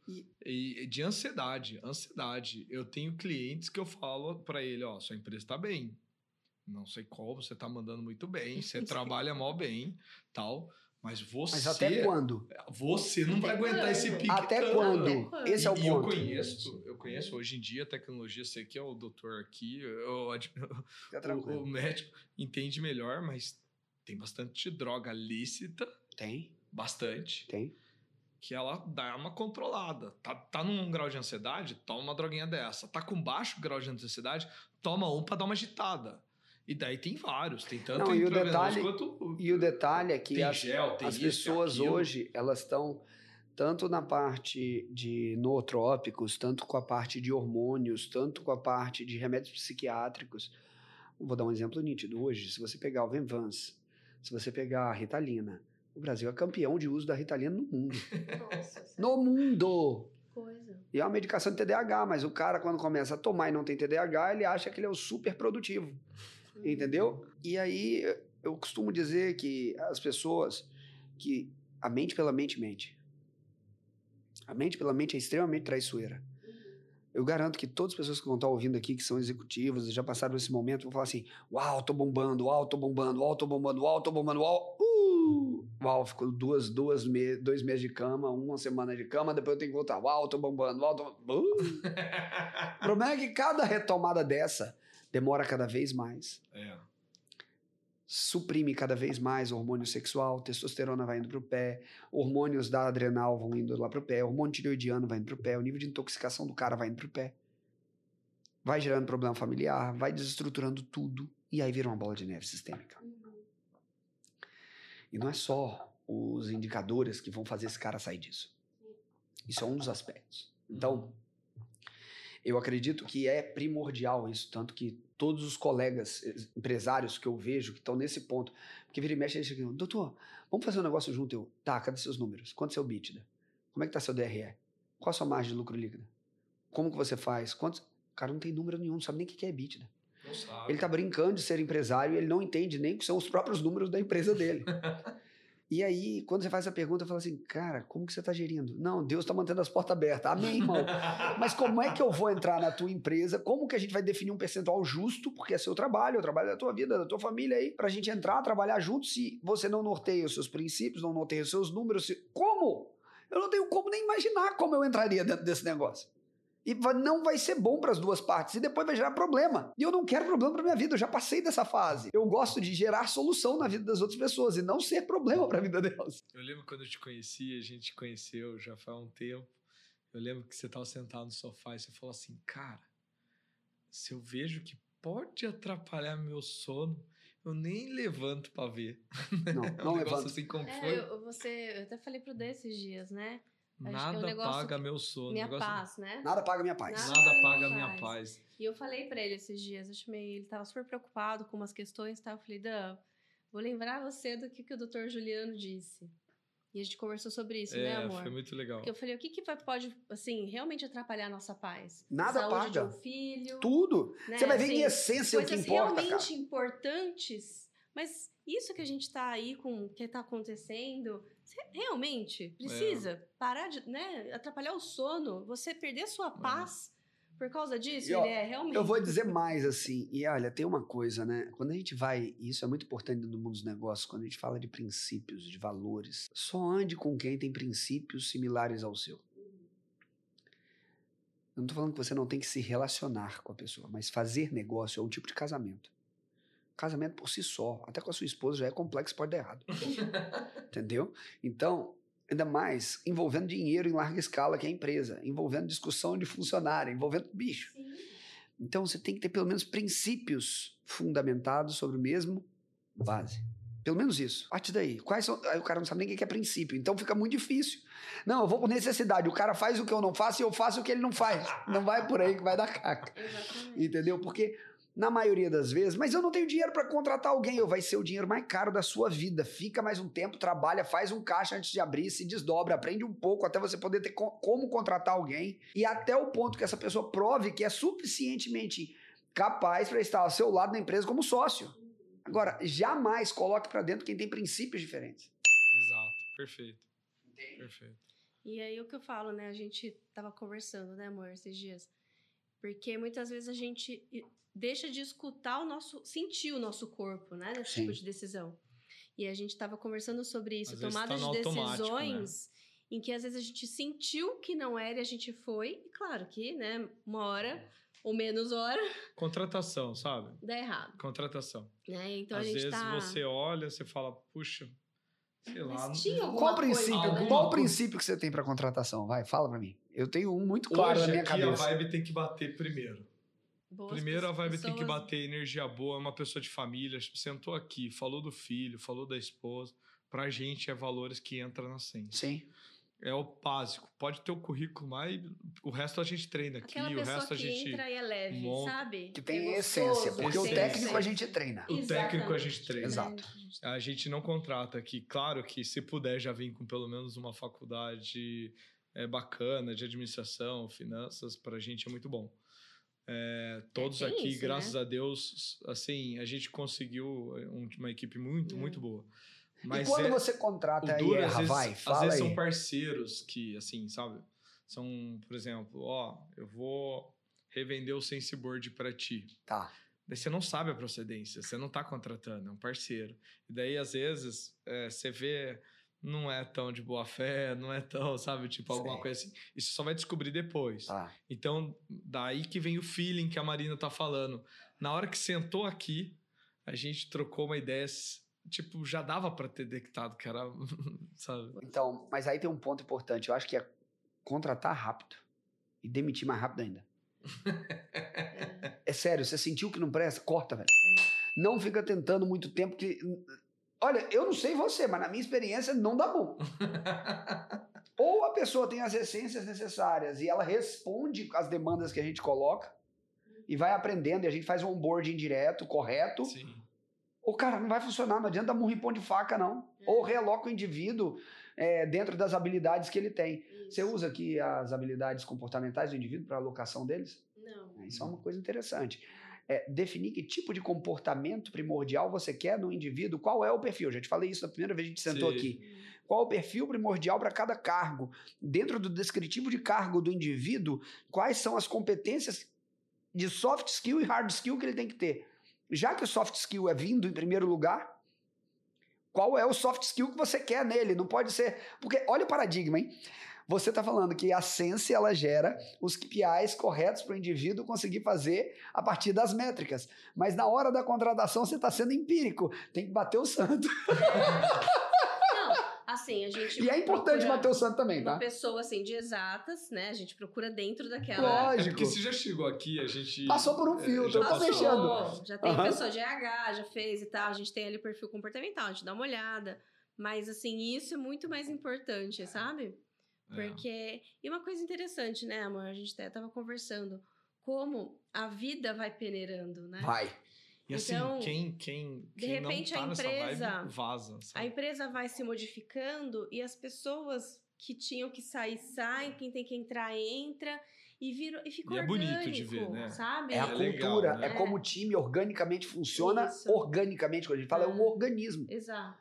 E- E de ansiedade, ansiedade. Eu tenho clientes que eu falo para ele, ó, sua empresa está bem. Não sei como, você tá mandando muito bem, você trabalha mal bem, tal, mas você Mas até quando? você não vai aguentar esse pique Até tanto. quando? Esse é o E- e eu ponto. conheço, eu conheço hoje em dia a tecnologia, sei que é o doutor aqui, eu Fica o, o médico entende melhor, mas tem bastante droga lícita, Tem, bastante, tem. que ela dá uma controlada. Tá, tá num grau de ansiedade, toma uma droguinha dessa. Tá com baixo grau de ansiedade, toma um pra dar uma agitada. E daí tem vários, tem tanto Não, e o detalhe- quanto E o detalhe é que tem as, gel, tem as pessoas aquilo. hoje, elas estão tanto na parte de nootrópicos, tanto com a parte de hormônios, tanto com a parte de remédios psiquiátricos. Vou dar um exemplo nítido. Hoje, se você pegar o Venvance, se você pegar a Ritalina, o Brasil é campeão de uso da Ritalina no mundo. Nossa, No mundo! coisa. E é uma medicação de TDAH, mas o cara, quando começa a tomar e não tem TDAH, ele acha que ele é o super produtivo. Entendeu? E aí eu costumo dizer que as pessoas que a mente pela mente mente. A mente pela mente é extremamente traiçoeira. Eu garanto que todas as pessoas que vão estar ouvindo aqui, que são executivas, já passaram esse momento, vão falar assim: Uau, tô bombando, uau, tô bombando, uau, tô bombando, uau, tô bombando, uau. Uh! Uau, ficou duas, duas me dois meses de cama, uma semana de cama, depois eu tenho que voltar. Uau, tô bombando, uau, tô. Uh! O problema é que cada retomada dessa demora cada vez mais É. suprime cada vez mais o hormônio sexual, testosterona vai indo pro pé, hormônios da adrenal vão indo lá pro pé, hormônio tireoidiano vai indo pro pé, o nível de intoxicação do cara vai indo pro pé. Vai gerando problema familiar, vai desestruturando tudo e aí vira uma bola de neve sistêmica. E não é só os indicadores que vão fazer esse cara sair disso. Isso é um dos aspectos. Então, eu acredito que é primordial isso, tanto que todos os colegas eh, empresários que eu vejo que estão nesse ponto, porque vira e mexe, eles chegam, doutor, vamos fazer um negócio junto? Eu, tá, cadê seus números? Quanto é seu BITDA? Como é que tá seu DRE? Qual a sua margem de lucro líquida? Como que você faz? Quantos... O cara não tem número nenhum, não sabe nem o que é. Não sabe. Ele tá brincando de ser empresário e ele não entende nem que são os próprios números da empresa dele. E aí, quando você faz essa pergunta, eu falo assim, cara, como que você está gerindo? Não, Deus está mantendo as portas abertas. Amém, irmão. Mas como é que eu vou entrar na tua empresa? Como que a gente vai definir um percentual justo? Porque é seu trabalho, é o trabalho da tua vida, da tua família aí, pra gente entrar, trabalhar junto. Se você não norteia os seus princípios, não norteia os seus números, se... como? Eu não tenho como nem imaginar como eu entraria dentro desse negócio. E não vai ser bom para as duas partes. E depois vai gerar problema. E eu não quero problema para minha vida. Eu já passei dessa fase. Eu gosto de gerar solução na vida das outras pessoas e não ser problema para a vida delas. Eu lembro quando eu te conheci, a gente te conheceu já faz um tempo. Eu lembro que você estava sentado no sofá e você falou assim, cara, se eu vejo que pode atrapalhar meu sono, eu nem levanto pra ver. Não, É um não negócio levanta. assim como É, foi. eu, você, eu até falei pro D esses dias, né? Que é um Nada paga meu sono. Minha negócio- paz, né? Nada paga minha paz. Nada Nada paga minha paz. E eu falei pra ele esses dias, eu chamei, ele tava super preocupado com umas questões, tá? Eu falei, Dan, vou lembrar você do que, que o doutor Juliano disse. E a gente conversou sobre isso, né, É, amor? foi muito legal. Porque eu falei, o que, que pode, assim, realmente atrapalhar a nossa paz? Nada Saúde paga. de um filho. Tudo. né? Você vai ver Assim, em essência o que coisas importa, realmente cara. importantes, mas isso que a gente tá aí com, que tá acontecendo, você realmente precisa parar de, né, atrapalhar o sono, você perder sua paz por causa disso? E, ó, Ele é realmente... Eu vou dizer mais assim, e olha, tem uma coisa, né? Quando a gente vai, e isso é muito importante no mundo dos negócios, quando a gente fala de princípios, de valores, só ande com quem tem princípios similares ao seu. Eu não tô falando que você não tem que se relacionar com a pessoa, mas fazer negócio é um tipo de casamento. Casamento por si só, até com a sua esposa já é complexo, pode dar errado. Entendeu? Então, ainda mais envolvendo dinheiro em larga escala, que é a empresa, envolvendo discussão de funcionário, envolvendo bicho. Sim. Então você tem que ter pelo menos princípios fundamentados sobre o mesmo base. Pelo menos isso. Parte daí. Quais são... Aí o cara não sabe nem o que é princípio. Então fica muito difícil. Não, eu vou por necessidade. O cara faz o que eu não faço e eu faço o que ele não faz. Não vai por aí que vai dar caca. Exatamente. Entendeu? Porque na maioria das vezes, mas eu não tenho dinheiro para contratar alguém, eu vai ser o dinheiro mais caro da sua vida. Fica mais um tempo, trabalha, faz um caixa antes de abrir, se desdobra, aprende um pouco até você poder ter co como contratar alguém e até o ponto que essa pessoa prove que é suficientemente capaz para estar ao seu lado na empresa como sócio. Agora, jamais coloque para dentro quem tem princípios diferentes. Exato, perfeito. Perfeito. E aí o que eu falo, né? A gente tava conversando, né, amor, esses dias. Porque muitas vezes a gente deixa de escutar o nosso, sentir o nosso corpo, né, nesse Sim. tipo de decisão. E a gente estava conversando sobre isso, Às vezes tomada tá de decisões em que às vezes a gente sentiu que não era e a gente foi, e claro que, né, uma hora ou menos hora Contratação, sabe? dá errado, Contratação. né? Então Às a gente vezes tá você olha, você fala, puxa, sei lá. Qual o coisa, princípio? alguma Qual o princípio que você tem para contratação? Vai, fala para mim. Eu tenho um muito claro Hoje na minha aqui cabeça. a vibe tem que bater primeiro. Boas Primeiro a vibe tem que bater energia boa, uma pessoa de família, sentou aqui, falou do filho, falou da esposa. Pra gente é valores que entram na senha. Sim. É o básico. Pode ter o currículo, mas o resto a gente treina aqui, Aquela o pessoa resto a que gente. entra e é leve, monta. sabe? Que tem é essência, porque o essência. técnico a gente treina. O técnico a gente treina. Exato. A gente não contrata aqui. Claro que se puder já vir com pelo menos uma faculdade é, bacana de administração, finanças, pra gente é muito bom. É, todos tem aqui, isso, graças né? a Deus, assim, a gente conseguiu um- uma equipe muito, É. muito boa. e Mas quando é, você contrata e duro, às erra, vezes, vai, às fala vezes aí. são parceiros que, assim, sabe? São, por exemplo, ó, eu vou revender o Sensiboard pra ti. Tá. Daí você não sabe a procedência, você não tá contratando, é um parceiro. E daí, às vezes, é, você vê, não é tão de boa fé, não é tão, sabe, tipo, alguma Sei. coisa assim. Isso só vai descobrir depois. Tá. Então, daí que vem o feeling que a Marina tá falando. Na hora que sentou aqui, a gente trocou uma ideia, tipo, já dava pra ter detectado que era, sabe? Então, mas aí tem um ponto importante. Eu acho que é contratar rápido e demitir mais rápido ainda. É sério, você sentiu que não presta? Corta, velho. Não fica tentando muito tempo que. Olha, eu não sei você, mas na minha experiência não dá bom. Ou a pessoa tem as essências necessárias e ela responde às demandas que a gente coloca e vai aprendendo e a gente faz um onboarding direto, correto. Sim. Ou, cara, não vai funcionar, não adianta dar murro em pão de faca, não. Ou realoca o indivíduo é, dentro das habilidades que ele tem. Você Isso. usa aqui as habilidades comportamentais do indivíduo para alocação deles? Não. Isso é uma coisa interessante. É, definir que tipo de comportamento primordial você quer no indivíduo, qual é o perfil. Já te falei isso na primeira vez que a gente sentou Sim. aqui. Qual é o perfil primordial para cada cargo? Dentro do descritivo de cargo do indivíduo, quais são as competências de soft skill e hard skill que ele tem que ter? Já que o soft skill é vindo em primeiro lugar, qual é o soft skill que você quer nele? Não pode ser. Porque olha o paradigma, hein? Você está falando que a Sense ela gera os KPIs corretos para o indivíduo conseguir fazer a partir das métricas. Mas na hora da contratação você está sendo empírico. Tem que bater o santo. Não, assim, a gente. E é importante bater o santo também, Uma tá? pessoa, assim, de exatas, né? A gente procura dentro daquela. É Lógico. porque você já chegou aqui, a gente. Passou por um é, filtro, já tá fechando. Já tem Aham. pessoa de RH, já fez e tal. A gente tem ali o perfil comportamental, a gente dá uma olhada. Mas, assim, isso é muito mais importante, sabe? É. Porque. E uma coisa interessante, né, amor? A gente até tava conversando. Como a vida vai peneirando, né? Vai. E assim, Então, quem, quem, de quem repente, não tá a nessa empresa- vibe, vaza. A Sabe? empresa vai se modificando e as pessoas que tinham que sair, saem, quem tem que entrar, entra. E, vira, e fica E é orgânico, bonito de ver, né? sabe? É a É legal, cultura, né? é como o time organicamente funciona, Isso. organicamente, quando a gente fala, é um É. organismo. Exato.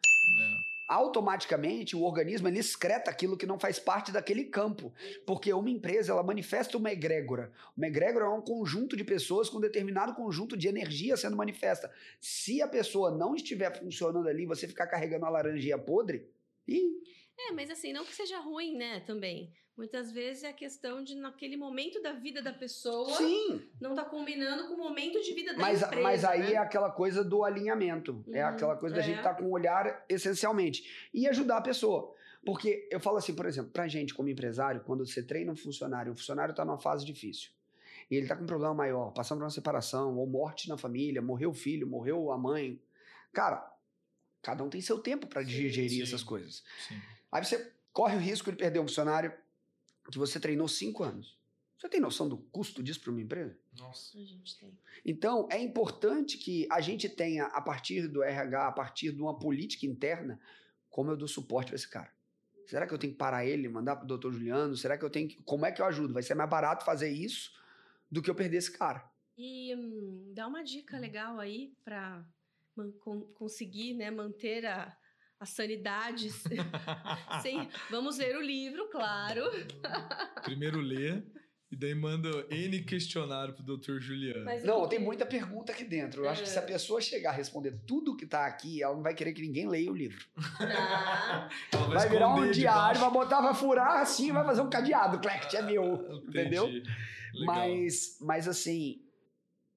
Automaticamente o organismo ele excreta aquilo que não faz parte daquele campo, porque uma empresa ela manifesta uma egrégora. Uma egrégora é um conjunto de pessoas com determinado conjunto de energia sendo manifesta. Se a pessoa não estiver funcionando ali, você ficar carregando a laranjinha podre, ih, É, mas assim, não que seja ruim, né, também. Muitas vezes é a questão de, naquele momento da vida da pessoa, sim, não tá combinando com o momento de vida da mas, empresa, mas aí né? é aquela coisa do alinhamento, é Uhum, aquela coisa da é. gente estar com o olhar essencialmente e ajudar a pessoa. Porque eu falo assim, por exemplo, pra gente como empresário, quando você treina um funcionário, o funcionário está numa fase difícil. E ele tá com um problema maior, passando por uma separação, ou morte na família, morreu o filho, morreu a mãe. Cara, Cada um tem seu tempo para digerir sim. essas coisas. Sim. Aí você corre o risco de perder um funcionário que você treinou cinco anos. Você tem noção do custo disso para uma empresa? Nossa. A gente tem. Então, é importante que a gente tenha, a partir do RH, a partir de uma política interna, como eu dou suporte para esse cara. Será que eu tenho que parar ele, mandar para o doutor Juliano? Será que eu tenho que. Como é que eu ajudo? Vai ser mais barato fazer isso do que eu perder esse cara. E hum, dá uma dica legal aí para conseguir né, manter a, a sanidade. sem, vamos ler o livro, claro. Primeiro lê e daí manda N questionário pro Dr. Juliano. Mas Não, tem muita pergunta aqui dentro. Eu acho que se a É. pessoa chegar a responder tudo que tá aqui, ela não vai querer que ninguém leia o livro. Tá. Ela Vai virar um diário, vai botar, vai furar assim, vai fazer um cadeado. Clect, é meu. Entendi. Entendeu? Legal. Mas, mas assim,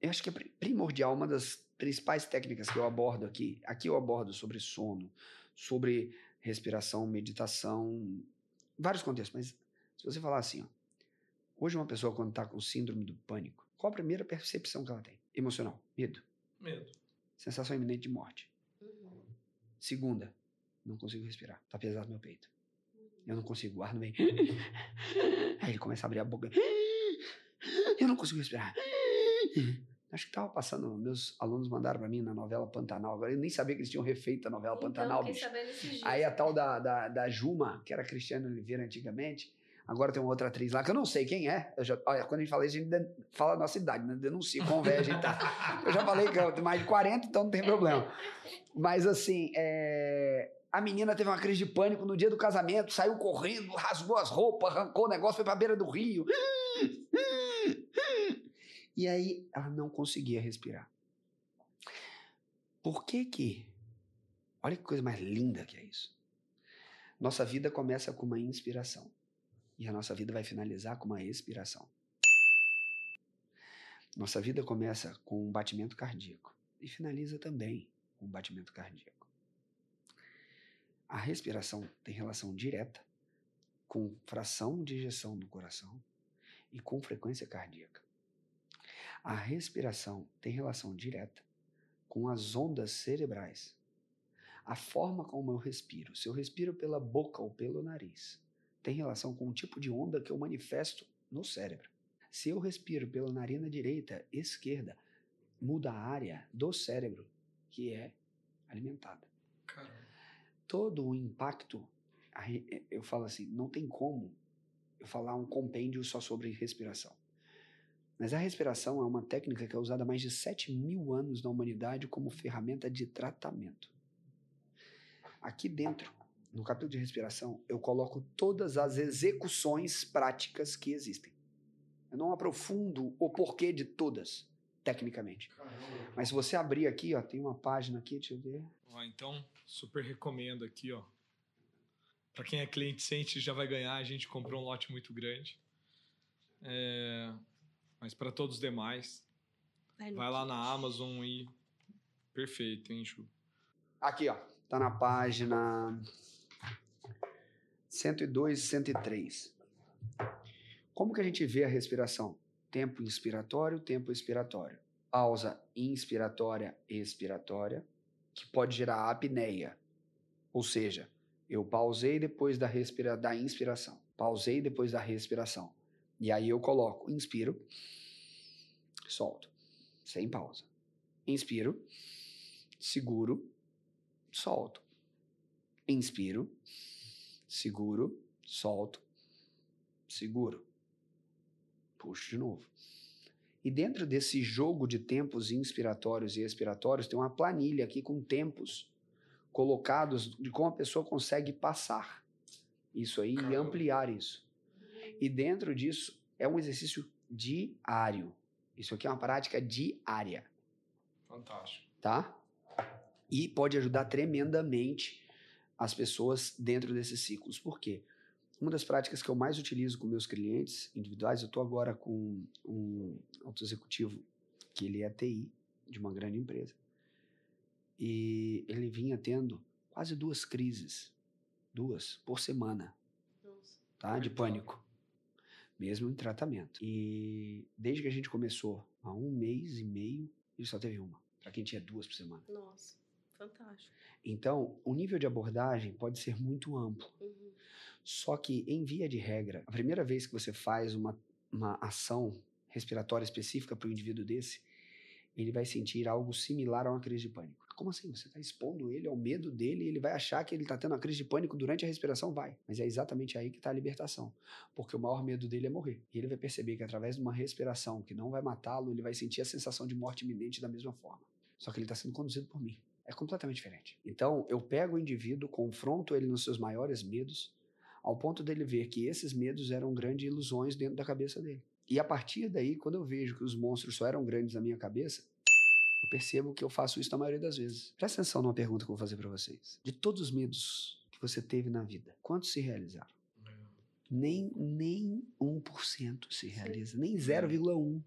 eu acho que é pri- primordial, uma das principais técnicas que eu abordo aqui. Aqui eu abordo sobre sono, sobre respiração, meditação, vários contextos. Mas se você falar assim, ó, hoje uma pessoa quando está com síndrome do pânico, qual a primeira percepção que ela tem? Emocional, medo, Medo. sensação iminente de morte. Uhum. Segunda, não consigo respirar, tá pesado meu peito. Eu não consigo, o ar não vem. Aí ele começa a abrir a boca. Eu não consigo respirar. Acho que tava passando, meus alunos mandaram pra mim na novela Pantanal. Agora eu nem sabia que eles tinham refeito a novela Pantanal, então, bicho. esses dias. Aí a tal da, da, da Juma, que era Cristiane Oliveira antigamente, agora tem uma outra atriz lá, que eu não sei quem é. Já- olha, quando a gente fala isso, a gente fala a nossa idade, né? Denuncia a gente tá. Eu já falei que eu tenho mais de 40, então não tem problema. Mas assim, é, a menina teve uma crise de pânico no dia do casamento, saiu correndo, rasgou as roupas, arrancou o negócio, foi pra beira do rio. E aí ela não conseguia respirar. Por que que? Olha que coisa mais linda que é isso. Nossa vida começa com uma inspiração. E a nossa vida vai finalizar com uma expiração. Nossa vida começa com um batimento cardíaco e finaliza também com um batimento cardíaco. A respiração tem relação direta com fração de ejeção no coração e com frequência cardíaca. A respiração tem relação direta com as ondas cerebrais. A forma como eu respiro, se eu respiro pela boca ou pelo nariz, tem relação com o tipo de onda que eu manifesto no cérebro. Se eu respiro pela narina direita, esquerda, muda a área do cérebro que é alimentada. Caramba. Todo o impacto, eu falo assim, não tem como eu falar um compêndio só sobre respiração. Mas a respiração é uma técnica que é usada há mais de 7 mil anos na humanidade como ferramenta de tratamento. Aqui dentro, no capítulo de respiração, eu coloco todas as execuções práticas que existem. Eu não aprofundo o porquê de todas, tecnicamente. Mas se você abrir aqui, ó, tem uma página aqui, deixa eu ver. Ó, então, super recomendo aqui, ó. Pra quem é cliente sente já vai ganhar, a gente comprou um lote muito grande. É, Mas para todos os demais, Vai no vai lá na Amazon e perfeito, hein, Ju? Aqui, ó. Tá na página 102 e 103. Como que a gente vê a respiração? Tempo inspiratório, tempo expiratório. Pausa inspiratória, expiratória, que pode gerar apneia. Ou seja, eu pausei depois da, respira da inspiração. Pausei depois da respiração. E aí eu coloco, inspiro, solto, sem pausa. Inspiro, seguro, solto. Inspiro, seguro, solto, seguro. Puxo de novo. E dentro desse jogo de tempos inspiratórios e expiratórios, tem uma planilha aqui com tempos colocados de como a pessoa consegue passar isso aí e Caramba. ampliar isso. E dentro disso é um exercício diário. Isso aqui é uma prática diária Fantástico. tá? E pode ajudar tremendamente as pessoas dentro desses ciclos. Por quê? Uma das práticas que eu mais utilizo com meus clientes individuais, eu estou agora com um auto executivo que ele é TI de uma grande empresa. E ele vinha tendo quase duas crises, duas por semana, Nossa. tá? De pânico. Mesmo em tratamento. E desde que a gente começou, há um mês e meio, ele só teve uma. Pra quem tinha duas por semana. Nossa. Fantástico. Então, o nível de abordagem pode ser muito amplo. Uhum. Só que, em via de regra, a primeira vez que você faz uma, uma ação respiratória específica para o indivíduo desse, ele vai sentir algo similar a uma crise de pânico. Como assim? Você está expondo ele ao medo dele e ele vai achar que ele está tendo uma crise de pânico durante a respiração? Vai. Mas é exatamente aí que está a libertação. Porque o maior medo dele é morrer. E ele vai perceber que através de uma respiração que não vai matá-lo, ele vai sentir a sensação de morte iminente da mesma forma. Só que ele está sendo conduzido por mim. É completamente diferente. Então, eu pego o indivíduo, confronto ele nos seus maiores medos, ao ponto dele ver que esses medos eram grandes ilusões dentro da cabeça dele. E a partir daí, quando eu vejo que os monstros só eram grandes na minha cabeça, eu percebo que eu faço isso na maioria das vezes. Presta atenção numa pergunta que eu vou fazer para vocês. De todos os medos que você teve na vida, quantos se realizaram? Nem, nem 1% se realiza, nem 0,1%.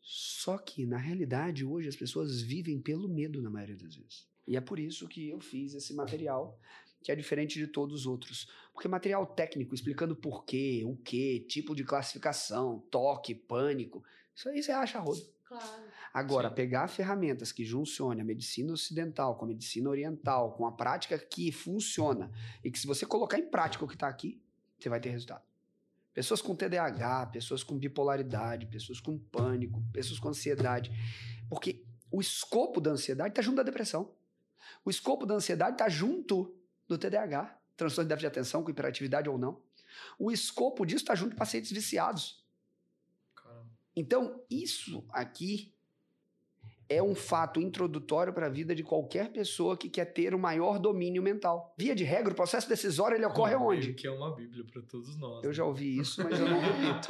Só que, na realidade, hoje as pessoas vivem pelo medo na maioria das vezes. E é por isso que eu fiz esse material, que é diferente de todos os outros. Porque material técnico, explicando porquê, o que, tipo de classificação, toque, pânico, isso aí você acha rodo. Claro. Agora, Sim. pegar ferramentas que juncionem a medicina ocidental com a medicina oriental, com a prática que funciona, e que se você colocar em prática o que está aqui, você vai ter resultado. Pessoas com TDAH, pessoas com bipolaridade, pessoas com pânico, pessoas com ansiedade. Porque o escopo da ansiedade está junto da depressão. O escopo da ansiedade está junto do TDAH, transtorno de déficit de atenção, com hiperatividade ou não. O escopo disso está junto de pacientes viciados. Então, isso aqui é um fato introdutório para a vida de qualquer pessoa que quer ter o maior domínio mental. Via de regra, o processo decisório ele ocorre meio onde? Que é uma bíblia para todos nós. Eu né? já ouvi isso, mas eu não repito.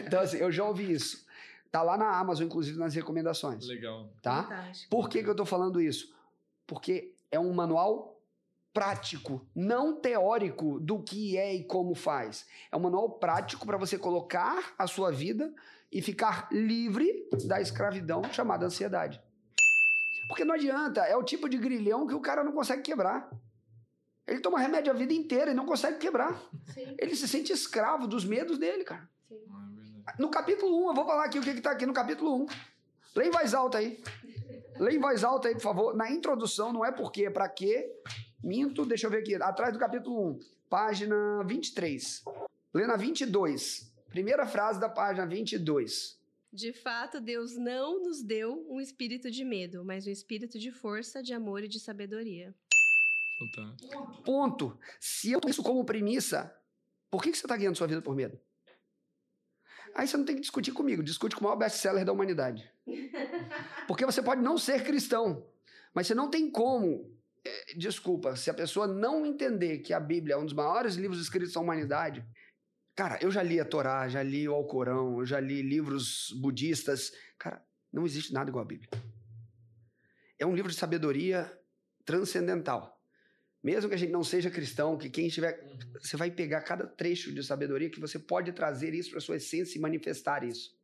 Então, assim, eu já ouvi isso. Tá lá na Amazon, inclusive nas recomendações, Legal. tá? Fantástico. Por que, que eu tô falando isso? Porque é um manual prático, não teórico do que é e como faz. É um manual prático para você colocar a sua vida e ficar livre da escravidão chamada ansiedade. Porque não adianta, é o tipo de grilhão que o cara não consegue quebrar. Ele toma remédio a vida inteira e não consegue quebrar. Sim, Ele se sente escravo dos medos dele, cara. sim. Ah, é. No capítulo 1, eu vou falar aqui o que está aqui no capítulo 1. Lê em voz alta aí. Lê em voz alta aí, por favor. Na introdução, não é porquê, é pra quê. Minto, deixa eu ver aqui. Atrás do capítulo 1, página 23. Lê na 22. Primeira frase da página 22. De fato, Deus não nos deu um espírito de medo, mas um espírito de força, de amor e de sabedoria. Fantástico. Ponto. Se eu tenho isso como premissa, por que, que você está guiando sua vida por medo? Aí você não tem que discutir comigo, discute com o maior best-seller da humanidade. Porque você pode não ser cristão, mas você não tem como. Eh, Desculpa, se a pessoa não entender que a Bíblia é um dos maiores livros escritos da humanidade. Cara, eu já li a Torá, já li o Alcorão, eu já li livros budistas. Cara, não existe nada igual a Bíblia. É um livro de sabedoria transcendental. Mesmo que a gente não seja cristão, que quem estiver. Você vai pegar cada trecho de sabedoria que você pode trazer isso para sua essência e manifestar isso.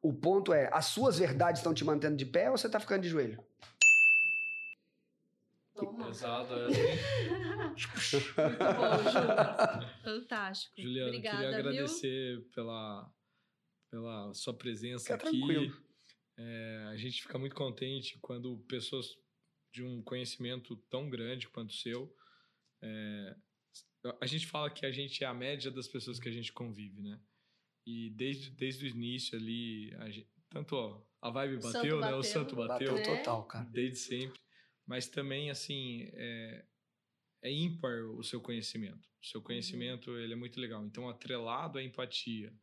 O ponto é: as suas verdades estão te mantendo de pé ou você está ficando de joelho? Toma. Pesado essa, hein? Muito bom, Ju. Fantástico. Juliana, Obrigada, queria viu? agradecer pela, pela sua presença Fica aqui. tranquilo. É, a gente fica muito contente quando pessoas de um conhecimento tão grande quanto o seu. é, a gente fala que a gente é a média das pessoas que a gente convive, né? E desde, desde o início ali, a gente- tanto ó, a vibe santo bateu, né? O bateu. santo bateu, Bateu né? total, cara. desde sempre. Mas também, assim, é, é ímpar o seu conhecimento. O seu conhecimento, ele é muito legal. Então, atrelado à empatia,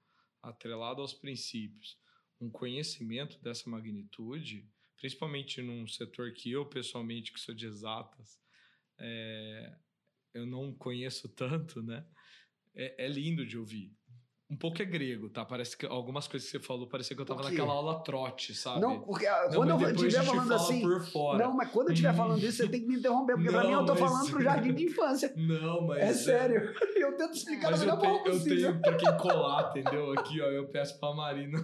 atrelado aos princípios, um conhecimento dessa magnitude, principalmente num setor que eu, pessoalmente, que sou de exatas, é, eu não conheço tanto, né? É, é lindo de ouvir. Um pouco é grego, tá? Parece que algumas coisas que você falou, parecia que eu tava naquela aula trote, sabe? Não, porque ah, Não, quando eu estiver falando fala assim. por fora. Não, mas quando eu estiver Hum. falando isso, você tem que me interromper, porque pra Não, mim eu tô mas- falando pro jardim de infância. Não, mas. É sério. E eu tento explicar Mas da melhor forma eu possível. tenho pra quem colar, entendeu? Aqui, ó, eu peço pra Marina.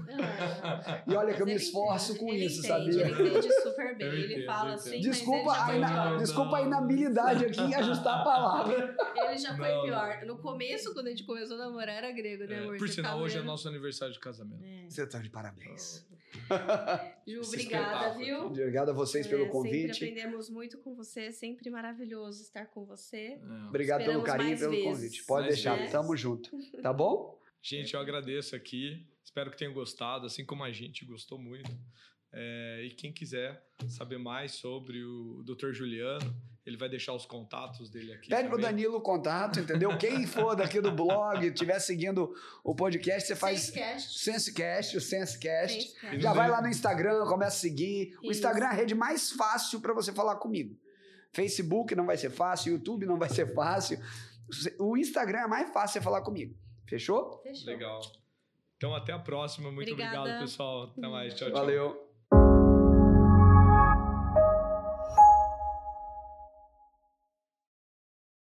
Ah, E olha que eu me esforço entende, com isso, entende, sabia? Ele entende super bem. Ele entendo, fala assim. Desculpa, mas a ina- desculpa a inabilidade aqui em ajustar a palavra. Ele já foi Não, pior. No começo, quando a gente começou a namorar, era grego, né, É, amor? Por sinal, ficava hoje é nosso aniversário de casamento. É. Você tá de parabéns. Ju, obrigada, viu? Obrigado a vocês É, pelo convite. Sempre aprendemos muito com você, sempre maravilhoso estar com você. É. Obrigado pelo Esperamos carinho e pelo vezes. convite. Pode Mais deixar, vezes. tamo junto. Tá bom? Gente, eu agradeço aqui. Espero que tenham gostado, assim como a gente gostou muito. É, e quem quiser saber mais sobre o Dr. Juliano, ele vai deixar os contatos dele aqui. Pede pro também. Danilo o contato, entendeu? Quem for daqui do blog, estiver seguindo o podcast, você faz Sensecast. Sensecast, o Sensecast. Sensecast. Já vai lá no Instagram, começa a seguir. O Isso. Instagram é a rede mais fácil para você falar comigo. Facebook não vai ser fácil, YouTube não vai ser fácil. O Instagram é mais fácil você falar comigo. Fechou? Fechou. Legal. Então, até a próxima. Muito Obrigada. obrigado, pessoal. Até mais. Tchau, tchau. Valeu.